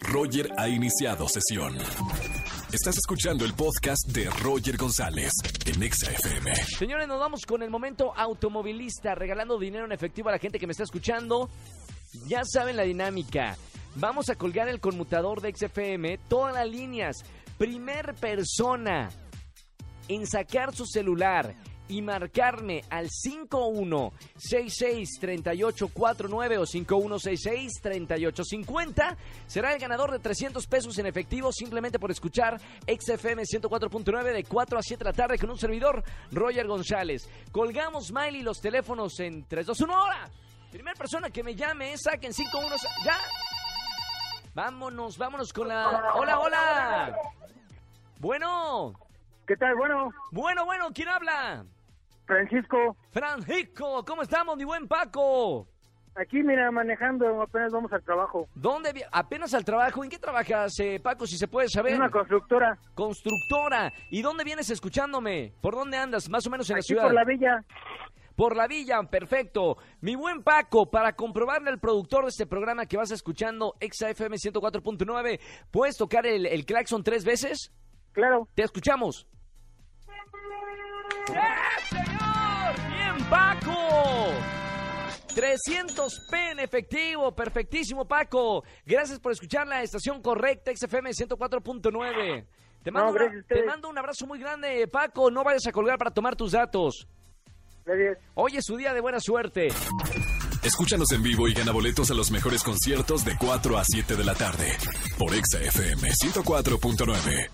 Roger ha iniciado sesión. Estás escuchando el podcast de Roger González en Exa FM. Señores, nos vamos con el momento automovilista, regalando dinero en efectivo a la gente que me está escuchando. Ya saben la dinámica. Vamos a colgar el conmutador de XFM, todas las líneas. Primer persona en sacar su celular y marcarme al 5166-3849 o 5166-3850 será el ganador de 300 pesos en efectivo simplemente por escuchar XFM 104.9 de 4 a 7 de la tarde con un servidor, Roger González. Colgamos, Miley, los teléfonos en 3, 2, 1, hora. Primera persona que me llame, saquen 51... ¿Ya? Vámonos, vámonos con la... Hola, hola. Bueno. ¿Qué tal? Bueno, Bueno, bueno, ¿quién habla? Francisco, Francisco, ¿cómo estamos, mi buen Paco? aquí mira, manejando, apenas vamos al trabajo. ¿Dónde? Apenas al trabajo. ¿En qué trabajas, eh, Paco, si se puede saber? Es una constructora, Constructora. ¿Y dónde vienes escuchándome? ¿Por dónde andas? Más o menos en la ciudad. por la villa. Por la villa, perfecto. Mi buen Paco, para comprobarle al productor de este programa que vas escuchando, XFM 104.9, ¿puedes tocar el, el claxon tres veces? Claro, Te escuchamos. ¡Eh, 300 P en efectivo, perfectísimo Paco. Gracias por escuchar la estación correcta XFM 104.9. Te mando, No, una- te mando un abrazo muy grande, Paco. No vayas a colgar para tomar tus datos. gracias. Hoy es su día de buena suerte. Escúchanos en vivo y gana boletos a los mejores conciertos de 4 a 7 de la tarde por Exa FM 104.9.